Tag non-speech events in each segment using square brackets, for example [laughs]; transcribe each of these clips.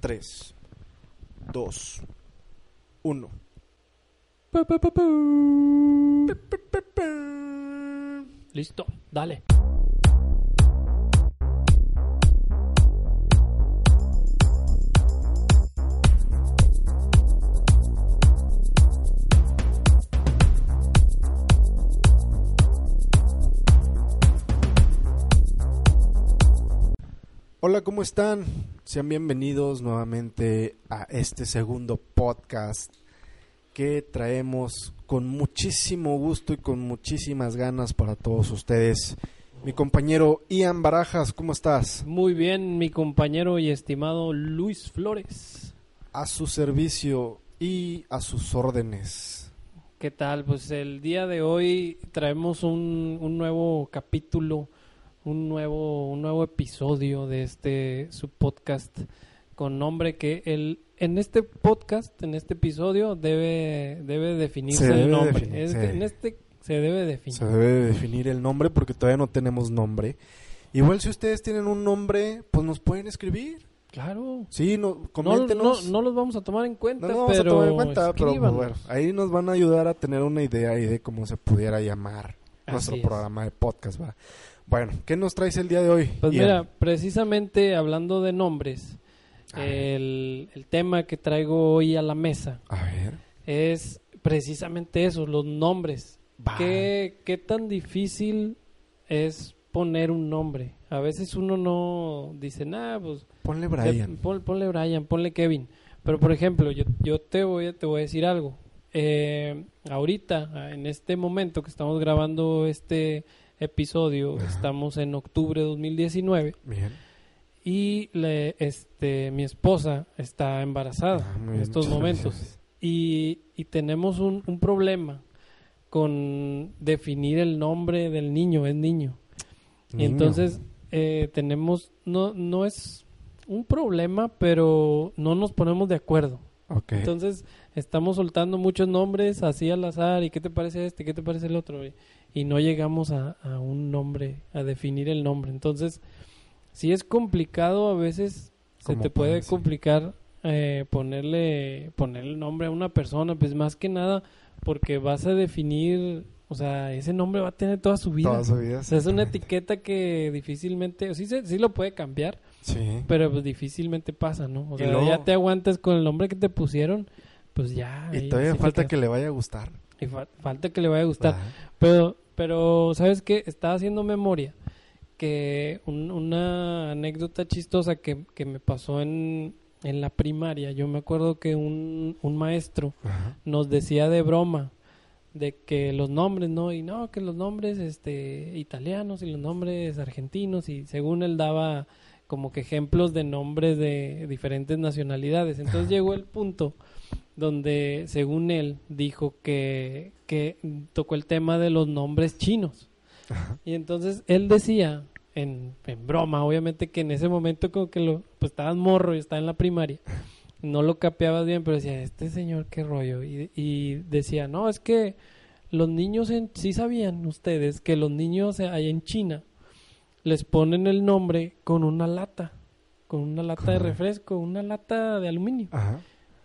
3, 2, 1. Listo, dale. Hola, ¿cómo están? Sean bienvenidos nuevamente a este segundo podcast que traemos con muchísimo gusto y con muchísimas ganas para todos ustedes. Mi compañero Ian Barajas, ¿cómo estás? Muy bien, mi compañero y estimado Luis Flores. A su servicio y a sus órdenes. ¿Qué tal? Pues el día de hoy traemos un, un nuevo capítulo, un nuevo, un nuevo episodio de este su podcast con nombre que el en este podcast, en este episodio debe debe definirse debe el nombre. definir, Es- sí. En este se debe definir. Se debe de definir el nombre porque todavía no tenemos nombre. Igual si ustedes tienen un nombre, pues nos pueden escribir. Claro. Sí, no, No, no, coméntenos. no los vamos a tomar en cuenta, No, no vamos pero a tomar en cuenta, pero pues, bueno, ahí nos van a ayudar a tener una idea ahí de cómo se pudiera llamar nuestro es. programa de podcast, va. Bueno, ¿qué nos traes el día de hoy? Pues Ian? mira, precisamente hablando de nombres, el, el tema que traigo hoy a la mesa A ver. es precisamente eso, los nombres. ¿Qué, ¿Qué tan difícil es poner un nombre? A veces uno no dice, nada, pues Ponle Brian. pon- ponle Brian, ponle Kevin. Pero por ejemplo, yo, yo te, voy, a- te voy a decir algo. Eh, ahorita, en este momento que estamos grabando este episodio, estamos en octubre de 2019 Bien. y le, este, mi esposa está embarazada Ah, en bien, estos momentos. Y, y tenemos un, un problema con definir el nombre del niño, es niño. Y entonces eh, tenemos, no, no es un problema, pero no nos ponemos de acuerdo. Entonces estamos soltando muchos nombres así al azar y qué te parece este, qué te parece el otro y, y no llegamos a, a un nombre, a definir el nombre. Entonces, si es complicado a veces se te puede parece. complicar eh, ponerle ponerle nombre a una persona, pues más que nada porque vas a definir, o sea, ese nombre va a tener toda su vida. Toda su vida. O sea, es una etiqueta que difícilmente, sí, sí lo puede cambiar, Sí. pero pues difícilmente pasa, ¿no? O sea, luego- ya te aguantas con el nombre que te pusieron, pues ya. Y todavía falta que le vaya a gustar. Y fa- falta que le vaya a gustar. Pero, pero, ¿sabes qué? Estaba haciendo memoria que un- una anécdota chistosa que, que me pasó en, en la primaria. Yo me acuerdo que un, un maestro Ajá. nos decía de broma de que los nombres, ¿no? Y no, que los nombres este, italianos y los nombres argentinos y según él daba como que ejemplos de nombres de diferentes nacionalidades. Entonces [laughs] llegó el punto donde según él dijo que, que tocó el tema de los nombres chinos. Y entonces él decía, en, en broma, obviamente que en ese momento como que lo, pues estabas morro y estaba en la primaria, no lo capeabas bien, pero decía, este señor qué rollo. Y, y decía, no, es que los niños, en, sí sabían ustedes que los niños ahí en China les ponen el nombre con una lata, con una lata de refresco, una lata de aluminio. Ajá.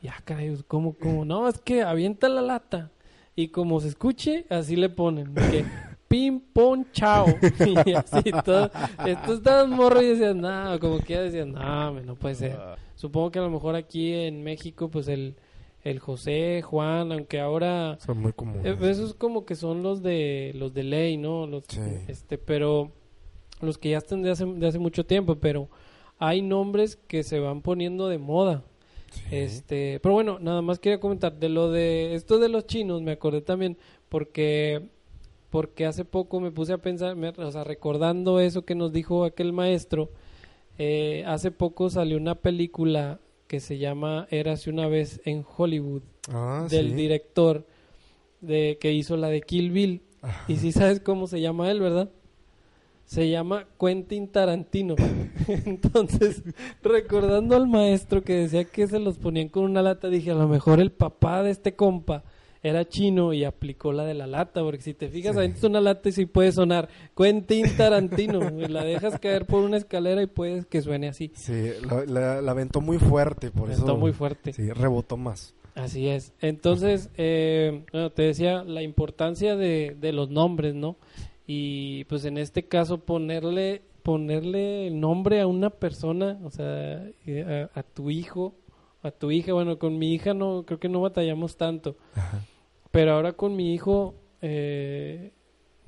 Ya, caray, pues, ¿cómo, cómo? No, es que avienta la lata y como se escuche, así le ponen. Que [laughs] pim, pon, chao. [laughs] Y así todo. Esto estabas morro y decías, no, como que ya decías, no, no puede ser. Supongo que a lo mejor aquí en México, pues el, el José, Juan, aunque ahora... Son muy comunes. eh, Esos como que son los de los de ley, ¿no? Los, Sí. este, pero los que ya están de hace, de hace mucho tiempo, pero hay nombres que se van poniendo de moda. Sí. Este, pero bueno, nada más quería comentar de lo de esto de los chinos, me acordé también porque porque hace poco me puse a pensar, me- o sea, recordando eso que nos dijo aquel maestro, eh, hace poco salió una película que se llama Érase una vez en Hollywood, Ah, del sí. director de que hizo la de Kill Bill. Ajá. Y sí sabes cómo se llama él, ¿verdad? Se llama Quentin Tarantino. [laughs] Entonces, recordando al maestro que decía que se los ponían con una lata, dije, a lo mejor el papá de este compa era chino y aplicó la de la lata, porque si te fijas, Sí. avientas una lata y sí puede sonar Quentin Tarantino, [laughs] y la dejas caer por una escalera y puedes que suene así. Sí, la, la- la aventó muy fuerte, por Está eso. muy fuerte. Sí, rebotó más. Así es. Entonces, eh, bueno, te decía la importancia de, de los nombres, ¿no? Y pues en este caso ponerle ponerle el nombre a una persona, o sea, eh, a, a tu hijo, a tu hija. Bueno, con mi hija no creo que no batallamos tanto, Ajá. pero ahora con mi hijo eh,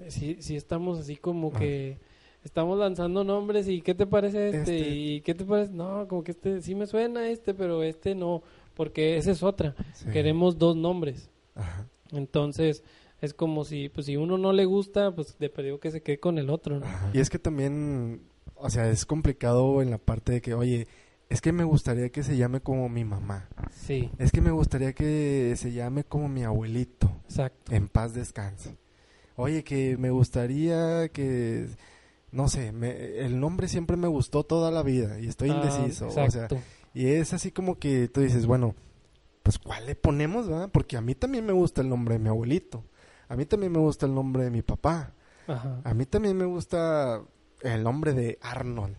sí, sí estamos así como que estamos lanzando nombres y ¿qué te parece este? Este. ¿Y qué te parece? No, como que este sí me suena este, pero este no, porque esa es otra. Sí. Queremos dos nombres. Ajá. Entonces, es como si, pues si uno no le gusta, pues de perdido que se quede con el otro. Y es que también, o sea, es complicado en la parte de que, oye, es que me gustaría que se llame como mi mamá. Sí, Es que me gustaría que se llame como mi abuelito. exacto. En paz descanse. Oye, que me gustaría que, no sé, me- el nombre siempre me gustó toda la vida y estoy Ah, indeciso. o sea, exacto. y es así como que tú dices, bueno, pues ¿cuál le ponemos, verdad? Porque a mí también me gusta el nombre de mi abuelito. A mí también me gusta el nombre de mi papá. Ajá. A mí también me gusta el nombre de Arnold.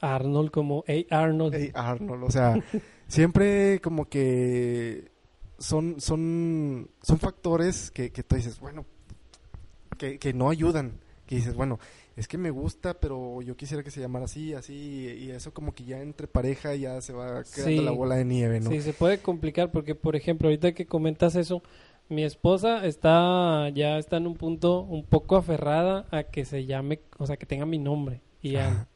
Arnold como, hey Arnold. Ey, Arnold, o sea, [laughs] siempre como que son, son, son factores que, que tú dices, bueno, que, que no ayudan. Que dices, bueno, es que me gusta, pero yo quisiera que se llamara así, así, y eso como que ya entre pareja ya se va quedando Sí. la bola de nieve, ¿no? Sí, se puede complicar porque, por ejemplo, ahorita que comentas eso, mi esposa está ya está en un punto un poco aferrada a que se llame, o sea, que tenga mi nombre. Ajá.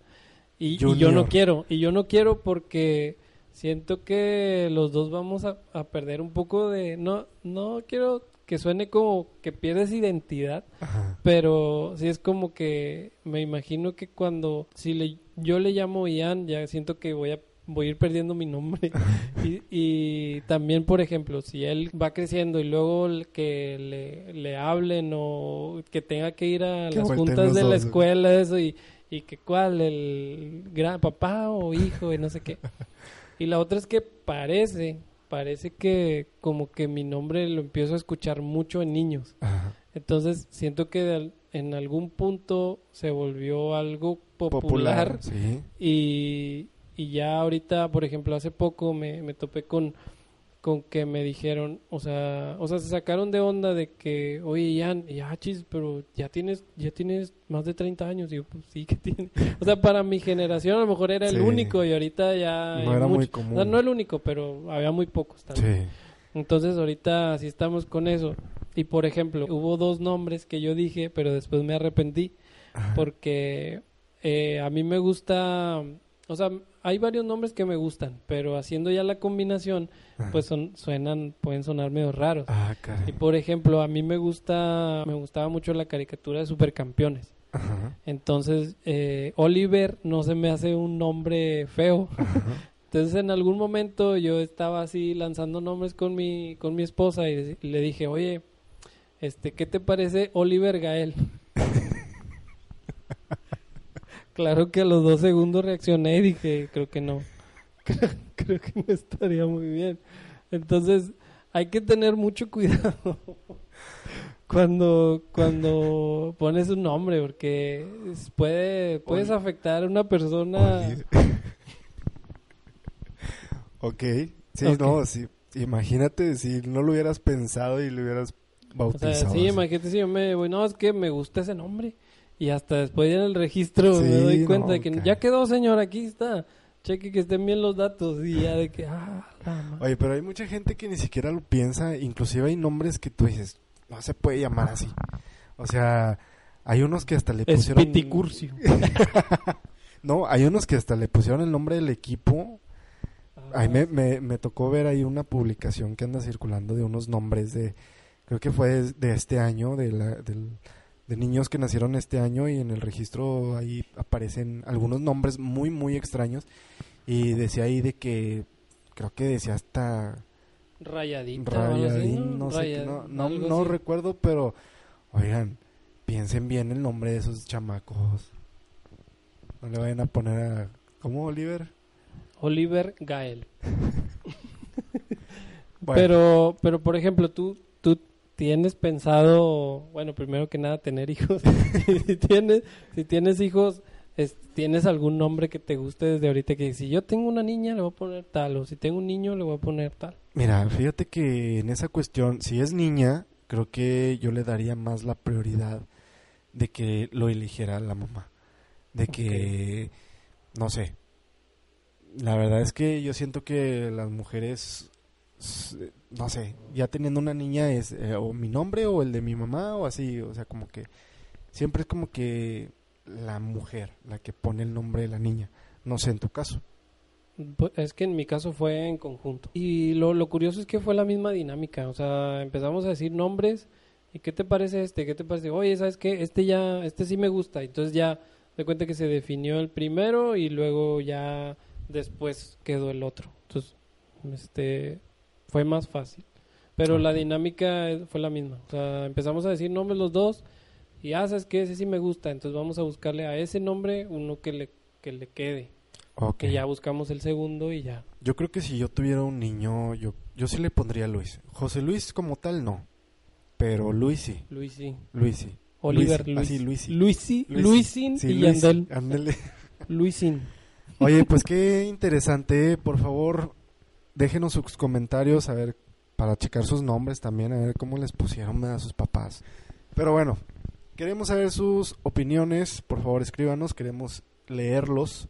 y, y yo no quiero, y yo no quiero porque siento que los dos vamos a, a perder un poco de... No, no quiero que suene como que pierdes identidad, Ajá. pero sí es como que me imagino que cuando si le, yo le llamo Ian ya siento que voy a voy a ir perdiendo mi nombre [laughs] y, y también por ejemplo si él va creciendo y luego que le, le hablen o que tenga que ir a Que las juntas de la escuela eso y, y que cuál el gran papá o hijo y no sé qué [laughs] y la otra es que parece parece que como que mi nombre lo empiezo a escuchar mucho en niños Ajá. entonces siento que de en algún punto se volvió algo popular, sí. y, y ya ahorita, por ejemplo, hace poco me, me topé con, con que me dijeron, o sea, o sea, se sacaron de onda de que, oye, Ian, ya chis, pero ya tienes, ya tienes más de 30 años. Y yo, pues sí [laughs] que tiene. O sea, para mi generación a lo mejor era el único y ahorita ya... No era muy muchos. común. O sea, no el único, pero había muy pocos también. Sí. Entonces ahorita sí estamos con eso. Y por ejemplo, hubo dos nombres que yo dije, pero después me arrepentí Ajá. porque eh, a mí me gusta, o sea, hay varios nombres que me gustan, pero haciendo ya la combinación, Ajá. pues son, suenan, pueden sonar medio raros. Ah, Y por ejemplo, a mí me gusta, me gustaba mucho la caricatura de Supercampeones. Ajá. Entonces, eh, Oliver no se me hace un nombre feo. Ajá. Entonces en algún momento yo estaba así lanzando nombres con mi, con mi esposa y le dije, oye, este, ¿qué te parece Oliver Gael? Claro que a los dos segundos reaccioné y dije, creo que no, [laughs] creo, creo que no estaría muy bien. Entonces hay que tener mucho [laughs] cuidado cuando, cuando pones un nombre porque puede, puedes afectar a una persona. [laughs] Ok. Sí, no, sí. Imagínate si no lo hubieras pensado y lo hubieras O bautizado. sea, sí, así. imagínate si yo me voy, no, es que me gusta ese nombre. Y hasta después ya en el registro Sí, me doy cuenta no, de que ya quedó, señor, aquí está. Cheque que estén bien los datos. Y ya de que, ah, la Oye, pero hay mucha gente que ni siquiera lo piensa. Inclusive hay nombres que tú dices, no se puede llamar así. O sea, hay unos que hasta le es pusieron... piticurcio. [laughs] No, hay unos que hasta le pusieron el nombre del equipo. Ahí me, me, me tocó ver ahí una publicación que anda circulando de unos nombres de, creo que fue de, de este año, de, la, del- de niños que nacieron este año y en el registro ahí aparecen algunos nombres muy, muy extraños y decía ahí de que creo que decía hasta así, Rayadín, no sé, no, recuerdo, pero oigan, piensen bien el nombre de esos chamacos. No le vayan a poner a... ¿Cómo, Oliver? Oliver Gael. [laughs] Bueno, Pero, pero por ejemplo, tú tienes pensado, bueno, primero que nada, tener hijos. [laughs] si tienes, si tienes hijos, es- ¿tienes algún nombre que te guste desde ahorita? Que si yo tengo una niña, le voy a poner tal, o si tengo un niño, le voy a poner tal. Mira, fíjate que en esa cuestión, si es niña, creo que yo le daría más la prioridad de que lo eligiera la mamá. De que, no sé. La verdad es que yo siento que las mujeres, no sé, ya teniendo una niña es eh, o mi nombre o el de mi mamá o así, o sea, como que siempre es como que la mujer la que pone el nombre de la niña. No sé, en tu caso. Pues, Es que en mi caso fue en conjunto. Y lo, lo curioso es que fue la misma dinámica. O sea, empezamos a decir nombres. ¿Y qué te parece este? ¿Qué te parece? Oye, ¿sabes qué? Este ya, este sí me gusta. Entonces ya de cuenta que se definió el primero y luego ya después quedó el otro. Entonces, este, fue más fácil. Pero la dinámica fue la misma. O sea, empezamos a decir nombres los dos. Y ah, ¿sabes qué? Ese sí me gusta. Entonces vamos a buscarle a ese nombre uno que le, que le quede. Ok. Que ya buscamos el segundo y ya. Yo creo que si yo tuviera un niño, yo, yo sí le pondría Luis. José Luis como tal no, pero Luis sí. Luis sí. Luis sí. Oliver Luis, Luis. así, Luis sí. Luisi, Luis sí. Luisin Sí, y Luis, Yandel. ándele. Luisin. Oye, pues qué interesante. Por favor, déjenos sus comentarios a ver para checar sus nombres también, a ver cómo les pusieron a sus papás. Pero bueno, queremos saber sus opiniones. Por favor, escríbanos. Queremos leerlos.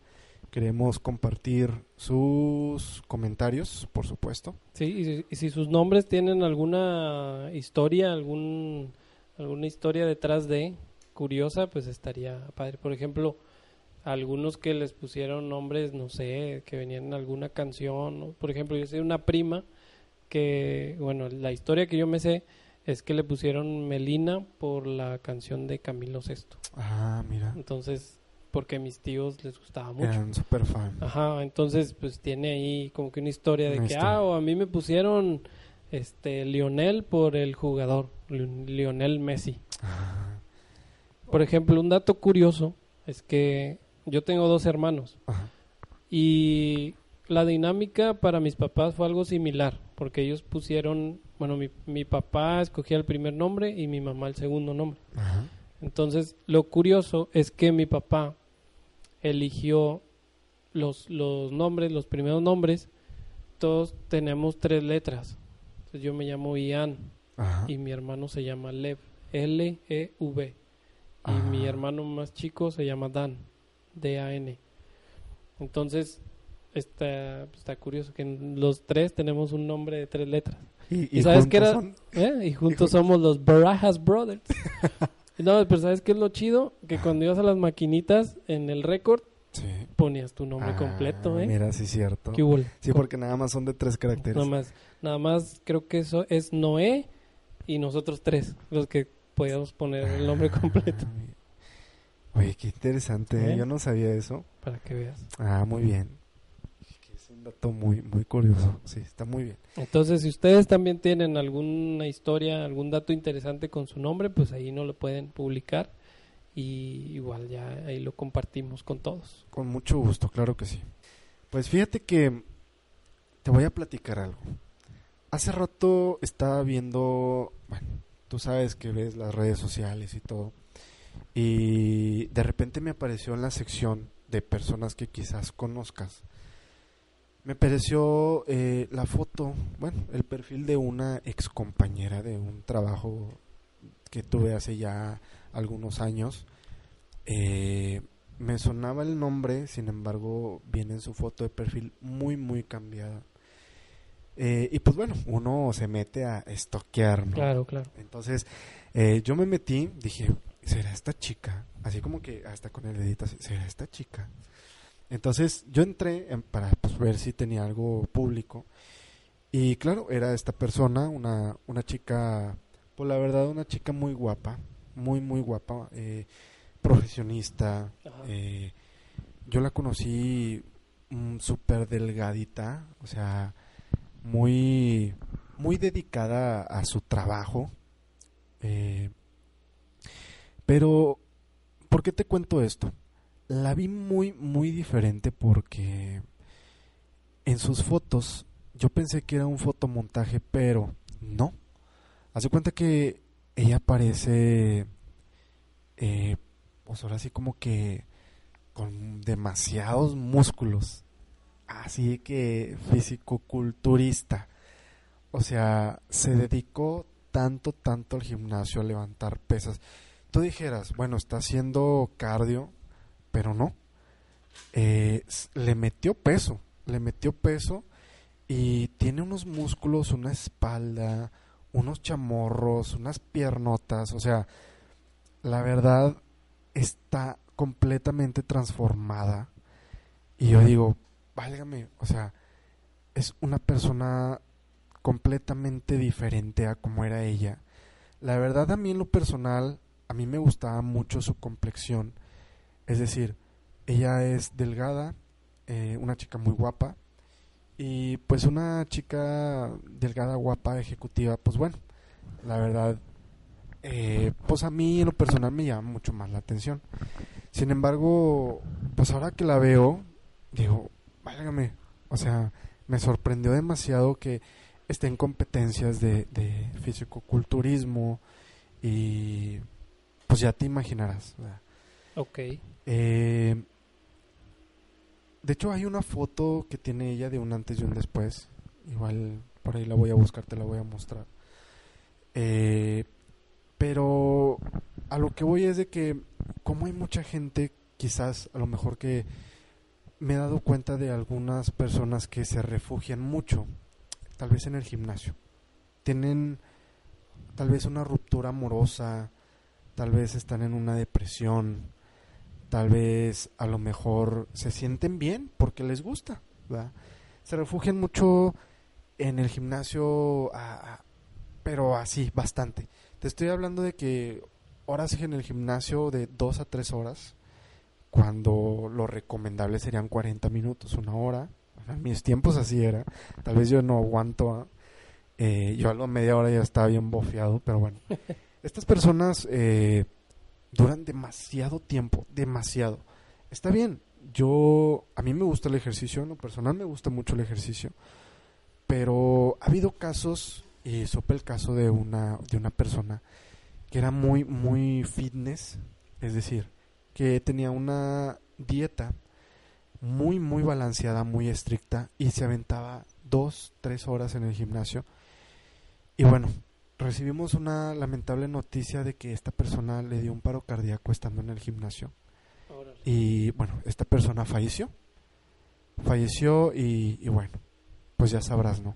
Queremos compartir sus comentarios, por supuesto. Sí, y si, y si sus nombres tienen alguna historia, algún alguna historia detrás de curiosa, pues estaría padre. Por ejemplo, algunos que les pusieron nombres, no sé, que venían en alguna canción. ¿no? Por ejemplo, yo sé una prima que, bueno, la historia que yo me sé es que le pusieron Melina por la canción de Camilo Sesto. Ah, mira. Entonces, porque a mis tíos les gustaba mucho. Eran súper fan. Ajá, entonces pues tiene ahí como que una historia de Una que, historia. ah, o a mí me pusieron este Lionel por el jugador, Lion- Lionel Messi. Ah, Por ejemplo, un dato curioso es que yo tengo dos hermanos ajá. y la dinámica para mis papás fue algo similar, porque ellos pusieron, bueno, mi, mi papá escogía el primer nombre y mi mamá el segundo nombre. Ajá. Entonces, lo curioso es que mi papá eligió los, los nombres, los primeros nombres, todos tenemos tres letras. Entonces, yo me llamo Ian Ajá. y mi hermano se llama Lev, L-E-V. Y mi hermano más chico se llama Dan, D-A-N. Entonces, está, está curioso que los tres tenemos un nombre de tres letras. ¿Y, ¿Y sabes qué era? son? ¿Eh? Y juntos somos los Barajas Brothers. [laughs] no, pero ¿sabes qué es lo chido? Que cuando ibas a las maquinitas en el récord Sí. ponías tu nombre Ah, completo, ¿eh? Mira, sí, cierto. Sí, porque nada más son de tres caracteres. Nada más, nada más creo que eso es Noé y nosotros tres, los que podíamos poner el nombre completo, Ah, Oye, qué interesante. ¿eh? Yo no sabía eso. para que veas. Ah, muy bien. Es un dato muy, muy curioso. Sí, está muy bien. Entonces, si ustedes también tienen alguna historia, algún dato interesante con su nombre, pues ahí no lo pueden publicar y igual ya ahí lo compartimos con todos. Con mucho gusto, claro que sí. Pues fíjate que te voy a platicar algo. Hace rato estaba viendo, bueno, tú sabes que ves las redes sociales y todo, y de repente me apareció en la sección de personas que quizás conozcas, me apareció eh, la foto, bueno, el perfil de una ex compañera de un trabajo que tuve hace ya algunos años. Eh, me sonaba el nombre, sin embargo, viene en su foto de perfil muy, muy cambiada. Eh, y pues bueno, uno se mete a estoquear, ¿no? Claro, claro. Entonces, eh, yo me metí, dije, ¿será esta chica? Así como que hasta con el dedito, así, ¿será esta chica? Entonces, yo entré en- para pues, ver si tenía algo público. Y claro, era esta persona, una, una chica, pues la verdad, una chica muy guapa, muy, muy guapa, eh, profesionista. Eh, yo la conocí mm, súper delgadita, o sea, muy, muy dedicada a su trabajo. Eh, pero, ¿por qué te cuento esto? La vi muy, muy diferente porque en sus fotos yo pensé que era un fotomontaje, pero no. Hace cuenta que ella parece, eh, pues ahora sí como que con demasiados músculos. Así que físico-culturista. O sea, se dedicó tanto, tanto al gimnasio a levantar pesas. Tú dijeras, bueno, está haciendo cardio, pero no. Eh, le metió peso, le metió peso y tiene unos músculos, una espalda, unos chamorros, unas piernotas, o sea, la verdad está completamente transformada. Y yo digo, válgame, o sea, es una persona completamente diferente a como era ella. La verdad a mí en lo personal, a mí me gustaba mucho su complexión. Es decir, ella es delgada, eh, una chica muy guapa, y pues una chica delgada, guapa, ejecutiva, pues bueno, la verdad, eh, pues a mí en lo personal me llama mucho más la atención. Sin embargo, pues ahora que la veo, digo, válgame, o sea, me sorprendió demasiado que esté en competencias de, de físico-culturismo y pues ya te imaginarás. Ok. Eh, de hecho, hay una foto que tiene ella de un antes y un después. Igual por ahí la voy a buscar, te la voy a mostrar. Eh, pero a lo que voy es de que, como hay mucha gente, quizás a lo mejor que me he dado cuenta de algunas personas que se refugian mucho, tal vez en el gimnasio. Tienen tal vez una ruptura amorosa, tal vez están en una depresión, tal vez a lo mejor se sienten bien porque les gusta, Se refugian mucho en el gimnasio, pero así, bastante. Te estoy hablando de que horas en el gimnasio de dos a tres horas, cuando lo recomendable serían 40 minutos, una hora. Mis tiempos así era. Tal vez yo no aguanto. Eh, yo a la media hora ya estaba bien bofeado, pero bueno. [laughs] Estas personas eh, duran demasiado tiempo, demasiado. Está bien, yo, a mí me gusta el ejercicio, en lo personal me gusta mucho el ejercicio, pero ha habido casos, y supe el caso de una, de una persona que era muy, muy fitness, es decir, que tenía una dieta muy, muy balanceada, muy estricta, y se aventaba dos, tres horas en el gimnasio. Y bueno, recibimos una lamentable noticia de que esta persona le dio un paro cardíaco estando en el gimnasio. Y bueno, esta persona falleció. Falleció y, bueno, pues ya sabrás, ¿no?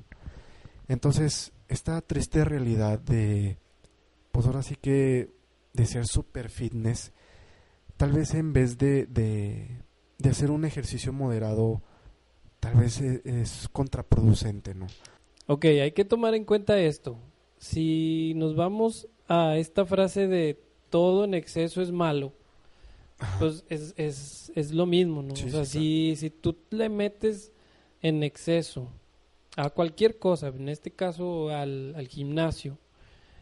Entonces, esta triste realidad de, pues ahora sí que, de ser super fitness, tal vez en vez de, de, de hacer un ejercicio moderado, tal vez es, es contraproducente, ¿no? Ok, hay que tomar en cuenta esto si nos vamos a esta frase de todo en exceso es malo, pues es, es, es lo mismo, ¿no? o sea, si, si tú le metes en exceso a cualquier cosa, en este caso al, al gimnasio,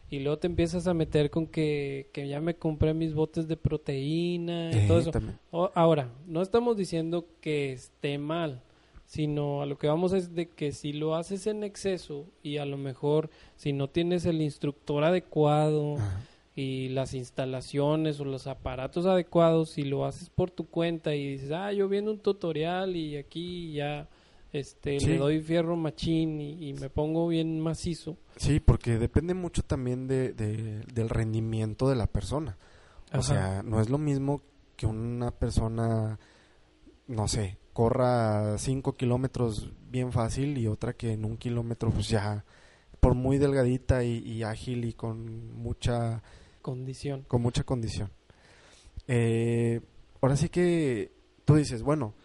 y luego te empiezas a meter con que, que ya me compré mis botes de proteína y todo eso. ahora, no estamos diciendo que esté mal, sino a lo que vamos es de que si lo haces en exceso y a lo mejor si no tienes el instructor adecuado y las instalaciones o los aparatos adecuados, si lo haces por tu cuenta y dices, ah, yo viendo un tutorial y aquí ya este le doy fierro machín y, me pongo bien macizo. Sí, porque depende mucho también de, del rendimiento de la persona. O sea, no es lo mismo que una persona, no sé, corra 5 kilómetros bien fácil y otra que en un kilómetro pues ya por muy delgadita y, ágil y con mucha condición. Con mucha condición. Eh, ahora sí que tú dices, bueno,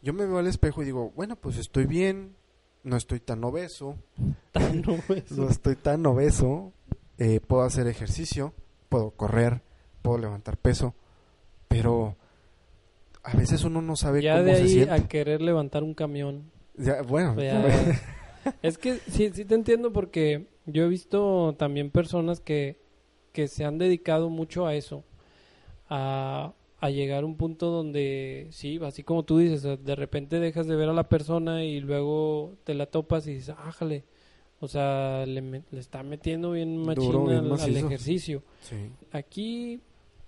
yo me veo al espejo y digo, bueno, pues estoy bien, no estoy tan obeso, [laughs] tan obeso. no estoy tan obeso, eh, puedo hacer ejercicio, puedo correr, puedo levantar peso, pero a veces uno no sabe Ya cómo de se ahí siente. a querer levantar un camión. Ya, bueno, [laughs] es que sí, sí te entiendo porque yo he visto también personas que, que se han dedicado mucho a eso, a, a llegar a un punto donde, sí, así como tú dices, de repente dejas de ver a la persona y luego te la topas y dices, ájale, o sea, le, le está metiendo bien machín Duro, bien al- al ejercicio. sí. Aquí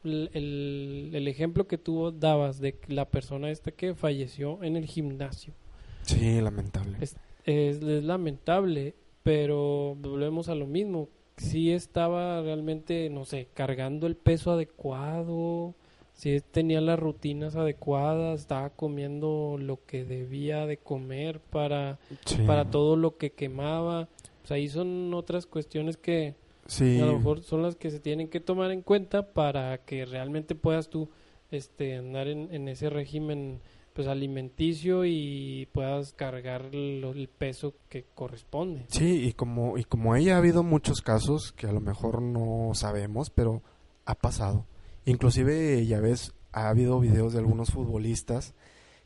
el, el- ejemplo que tú dabas de la persona esta que falleció en el gimnasio Sí, lamentable. Es- es, es lamentable, pero volvemos a lo mismo. Si estaba realmente, no sé, cargando el peso adecuado, si tenía las rutinas adecuadas, estaba comiendo lo que debía de comer para, Sí. para todo lo que quemaba. Pues ahí son otras cuestiones que, Sí. a lo mejor son las que se tienen que tomar en cuenta para que realmente puedas tú este andar en, en ese régimen pues alimenticio y puedas cargar lo- el peso que corresponde. Sí, y como, y como ahí ha habido muchos casos que a lo mejor no sabemos, pero ha pasado. Inclusive, ya ves, ha habido videos de algunos futbolistas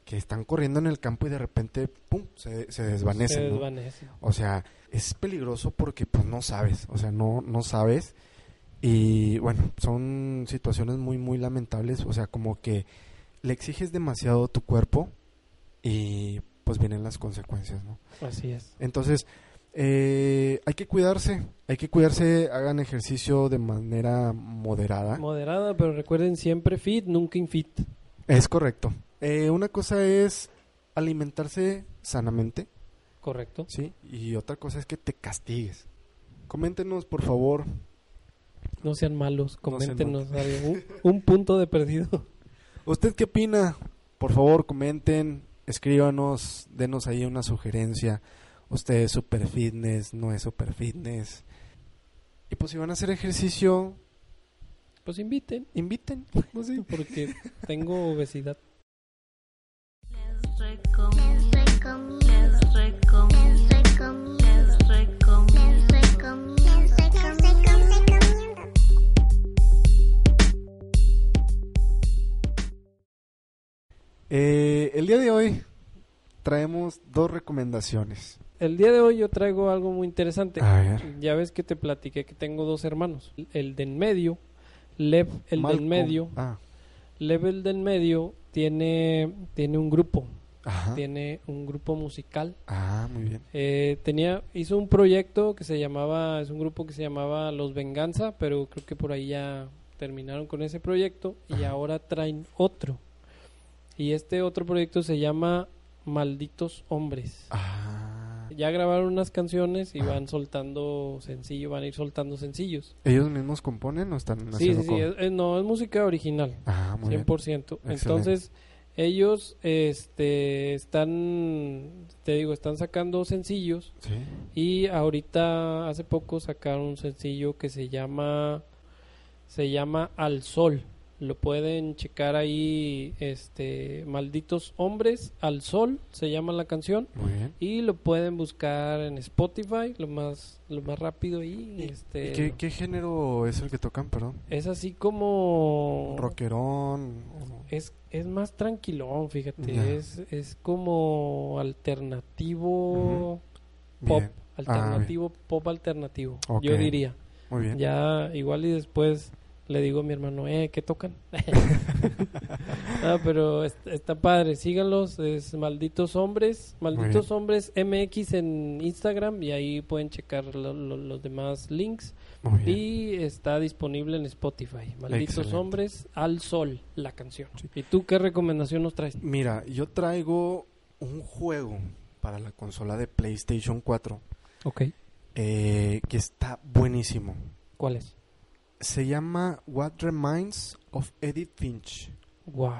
que están corriendo en el campo y de repente, ¡pum!, se, se desvanecen. Se ¿no? desvanece. O sea, es peligroso porque pues no sabes, o sea, no, no sabes. Y bueno, son situaciones muy, muy lamentables, o sea, como que le exiges demasiado a tu cuerpo y pues vienen las consecuencias, ¿no? Así es. Entonces, eh, hay que cuidarse, hay que cuidarse, hagan ejercicio de manera moderada. Moderada, pero recuerden siempre fit, nunca infit. Es correcto. Eh, una cosa es alimentarse sanamente, Correcto. ¿sí? Y otra cosa es que te castigues. Coméntenos, por favor. No sean malos, No sean coméntenos algo. Un, un punto de perdido. [laughs] ¿Usted qué opina? Por favor, comenten, escríbanos, denos ahí una sugerencia. Usted es super fitness, no es super fitness. Y pues si van a hacer ejercicio, Pues inviten, inviten. [laughs] No sé. porque tengo obesidad. Eh, el día de hoy traemos dos recomendaciones. El día de hoy yo traigo algo muy interesante. A ver. Ya ves que te platiqué que tengo dos hermanos. El de en medio, Lev, el del Malcolm. medio, Ah, Lev, el del medio, tiene, tiene un grupo. ajá. Tiene un grupo musical. Ah, muy bien. Eh, tenía, hizo un proyecto que se llamaba, es un grupo que se llamaba Los Venganza, pero creo que por ahí ya terminaron con ese proyecto y Ajá. ahora traen otro. Y este otro proyecto se llama Malditos Hombres. Ah. Ya grabaron unas canciones y van soltando sencillo, van a ir soltando sencillos. ¿Ellos mismos componen o están Sí, haciendo sí, sí, es- no, es música original. Ah, muy bien. 100%. Excelente. Entonces, ellos este están te digo, están sacando sencillos Sí. y ahorita hace poco sacaron un sencillo que se llama se llama Al Sol. Lo pueden checar ahí este Malditos Hombres al Sol se llama la canción Muy bien. y lo pueden buscar en Spotify lo más lo más rápido y, ¿Y- este ¿Y qué, qué género es el que tocan, perdón? es así como ¿Rockerón? es, es más tranquilón, fíjate. Es, es como alternativo pop. Bien. Alternativo, pop alternativo. Yo diría. Muy bien. Ya igual y después le digo a mi hermano, eh, ¿qué tocan? [laughs] [laughs] ah, pero es- está padre. Síganlos. Es Malditos Hombres. Malditos Hombres MX en Instagram. Y ahí pueden checar lo- lo- los demás links. Y está disponible en Spotify. Malditos Excelente. hombres al sol, la canción. Sí. ¿Y tú qué recomendación nos traes? Mira, yo traigo un juego para la consola de PlayStation 4 Ok. eh, que está buenísimo. ¿Cuál es? Se llama What Reminds of Edith Finch, Wow,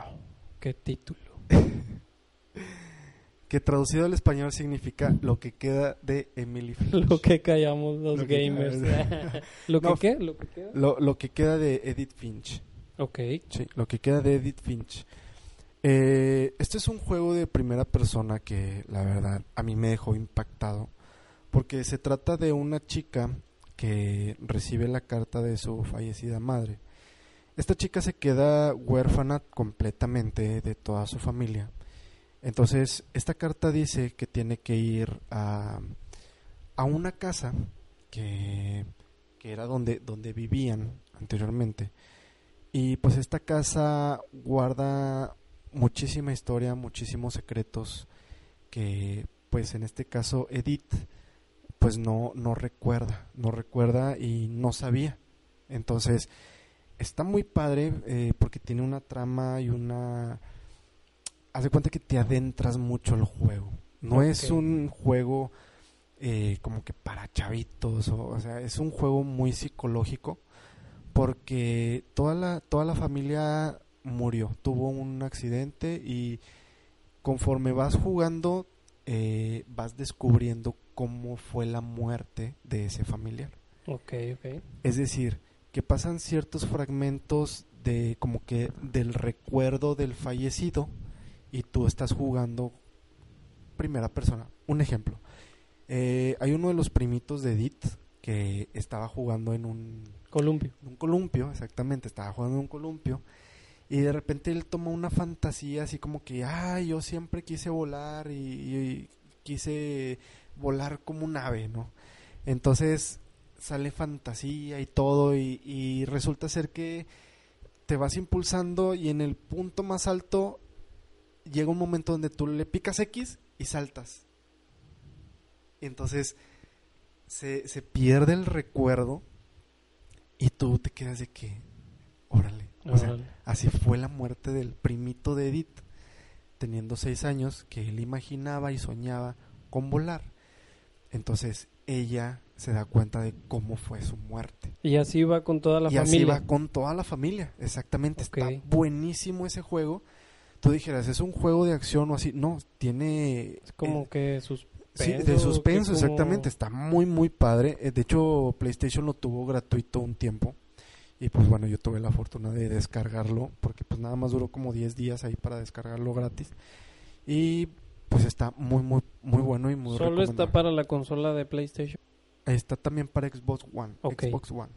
qué título. [laughs] que traducido al español significa lo que queda de Emily Finch. [laughs] Lo que callamos los Lo que- gamers. [laughs] ¿Lo que No, qué? ¿Lo que queda? Lo, lo que queda de Edith Finch. Ok. Sí, lo que queda de Edith Finch. Eh, este es un juego de primera persona que la verdad a mí me dejó impactado porque se trata de una chica que recibe la carta de su fallecida madre esta chica se queda huérfana completamente de toda su familia. Entonces, esta carta dice que tiene que ir a, a una casa que, que era donde, donde vivían anteriormente. Y pues esta casa guarda muchísima historia, muchísimos secretos que pues en este caso Edith pues no, no recuerda, no recuerda y no sabía. Entonces está muy padre eh, porque tiene una trama y una... Haz de cuenta que te adentras mucho al juego. No es un juego eh, como que para chavitos, o, o sea, es un juego muy psicológico porque toda la, toda la familia murió, tuvo un accidente y conforme vas jugando eh, vas descubriendo cómo fue la muerte de ese familiar. Ok, ok. Es decir, que pasan ciertos fragmentos de como que del recuerdo del fallecido y tú estás jugando primera persona. Un ejemplo. eh, hay uno de los primitos de Edith que estaba jugando en un, Columpio. un columpio, exactamente, estaba jugando en un columpio y de repente él toma una fantasía así como que, ay, yo siempre quise volar y, y quise volar como un ave, ¿no? Entonces sale fantasía y todo y, y resulta ser que te vas impulsando y en el punto más alto llega un momento donde tú le picas X y saltas. Entonces se, se pierde el recuerdo y tú te quedas de que, órale, o sea, así fue la muerte del primito de Edith, teniendo seis años, que él imaginaba y soñaba con volar. Entonces ella se da cuenta de cómo fue su muerte. Y así va con toda la y así familia. va con toda la familia, exactamente. Está buenísimo ese juego. Tú dijeras, ¿es un juego de acción o así? No, tiene... Es como eh, que suspenso. Sí, de suspenso, como- exactamente. Está muy, muy padre. Eh, De hecho, PlayStation lo tuvo gratuito un tiempo. Y pues bueno, yo tuve la fortuna de descargarlo. Porque pues nada más duró como 10 días ahí para descargarlo gratis. Y pues está muy, muy, muy bueno y muy Solo está para la consola de PlayStation. Está también para Xbox One. Xbox One.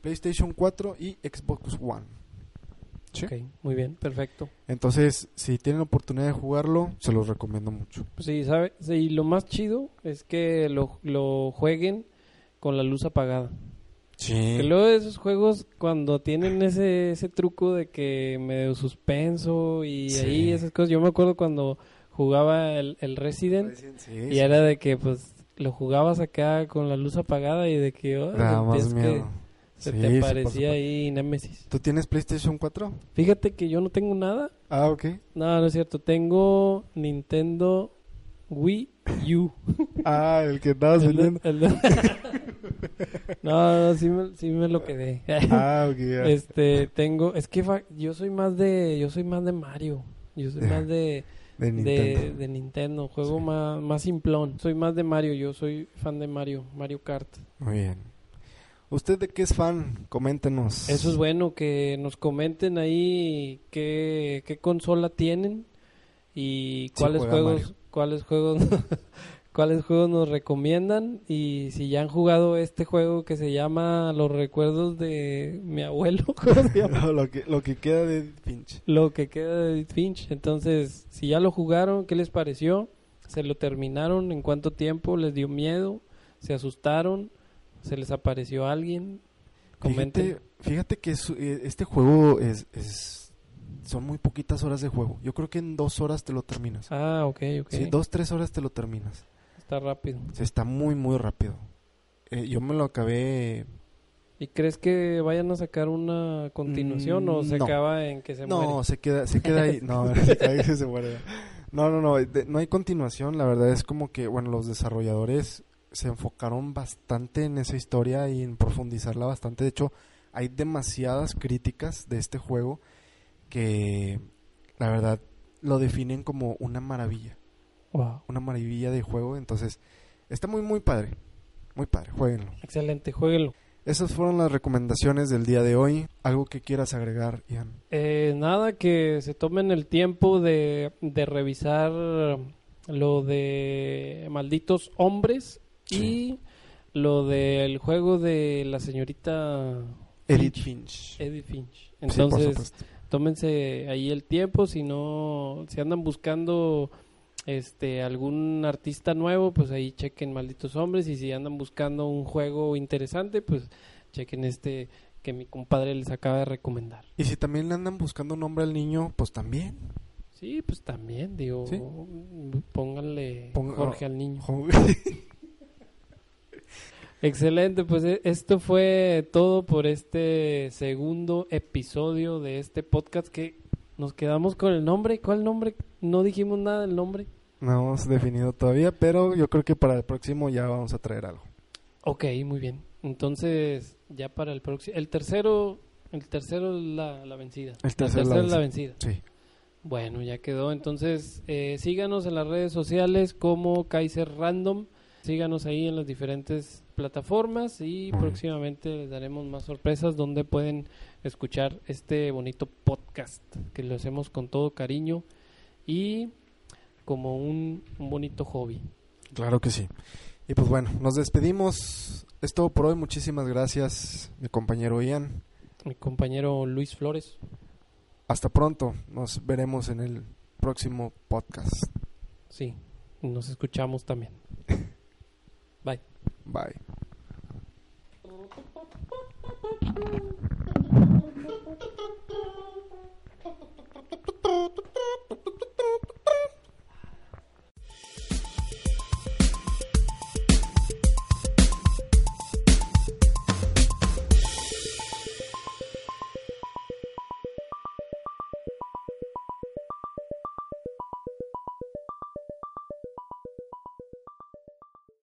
PlayStation 4 y Xbox One. Sí. Ok, muy bien, perfecto. Entonces, si tienen oportunidad de jugarlo, se los recomiendo mucho. Sí, ¿sabe? Sí, lo más chido es que lo, lo jueguen con la luz apagada. Sí. Que luego de esos juegos, cuando tienen ese, ese truco de que medio suspenso y Sí. ahí esas cosas. Yo me acuerdo cuando jugaba el, el Resident Sí, y sí. era de que pues lo jugabas acá con la luz apagada y de que oh, Da más que miedo. se Sí, te sí, por parecía supuesto. ahí Nemesis. ¿Tú tienes PlayStation 4? Fíjate que yo no tengo nada. Ah, ok. No, no es cierto. Tengo Nintendo Wii U. [laughs] Ah, el que El el de- [laughs] no, no, sí me, sí me lo quedé. [laughs] Ah, ok. Este, tengo, es que fa- yo soy más de, yo soy más de Mario. Yo soy más de, de Nintendo. de Nintendo. Juego Sí. más, más simplón. Soy más de Mario. Yo soy fan de Mario. Mario Kart. Muy bien. ¿Usted de qué es fan? Coméntenos. Eso es bueno, que nos comenten ahí qué, qué consola tienen y cuáles juegos, Mario. cuáles juegos, [laughs] cuáles juegos nos recomiendan y si ya han jugado este juego que se llama Los recuerdos de mi abuelo, [laughs] [laughs] lo, que, lo que queda de Finch. lo que queda de Edith Finch. Entonces, si ya lo jugaron, ¿qué les pareció? ¿Se lo terminaron? ¿En cuánto tiempo? ¿Les dio miedo? ¿Se asustaron? ¿Se les apareció alguien? Comenten. Fíjate, fíjate que es- eh, este juego es, es- son muy poquitas horas de juego. Yo creo que en dos horas te lo terminas. Ah, ok, ok. Sí, dos, tres horas te lo terminas. Está rápido. Se está muy, muy rápido. Eh, yo me lo acabé... ¿Y crees que vayan a sacar una continuación o Mm, se no. acaba en que se no, muere? se queda, se queda ahí. No, se [laughs] queda [laughs] ahí, se muere. No, no, no, de- no hay continuación. La verdad es como que, bueno, los desarrolladores se enfocaron bastante en esa historia y en profundizarla bastante. De hecho, hay demasiadas críticas de este juego que, la verdad, lo definen como una maravilla. Wow. Una maravilla de juego. Entonces, está muy, muy padre. Muy padre, jueguenlo. Excelente, jueguenlo. Esas fueron las recomendaciones del día de hoy. ¿Algo que quieras agregar, Ian? Eh, nada, que se tomen el tiempo de, de revisar lo de Malditos Hombres y lo del juego de la señorita Edith Finch. Eddie Finch. Entonces, tómense ahí el tiempo, si no, si andan buscando este algún artista nuevo, pues ahí chequen Malditos Hombres y si andan buscando un juego interesante, pues chequen este que mi compadre les acaba de recomendar. Y si también le andan buscando un nombre al niño, pues también. Sí, pues también, digo, Sí. pónganle Ponga- Jorge al niño. [laughs] Excelente, pues e- esto fue todo por este segundo episodio de este podcast que nos quedamos con el nombre. ¿Cuál nombre? No dijimos nada del nombre. No hemos definido todavía, pero yo creo que para el próximo ya vamos a traer algo. Ok, muy bien. Entonces, ya para el próximo... El tercero, el tercero es la, la vencida. El tercero es la tercero es la vencida. Sí. Bueno, ya quedó. Entonces, eh, síganos en las redes sociales como Kaiser Random. Síganos ahí en las diferentes plataformas y próximamente les daremos más sorpresas donde pueden escuchar este bonito podcast que lo hacemos con todo cariño y como un, un bonito hobby. Claro que sí. Y pues bueno, nos despedimos. Es todo por hoy. Muchísimas gracias, mi compañero Ian. Mi compañero Luis Flores. Hasta pronto. Nos veremos en el próximo podcast. Sí, nos escuchamos también. [laughs] Bye. Bye. [laughs]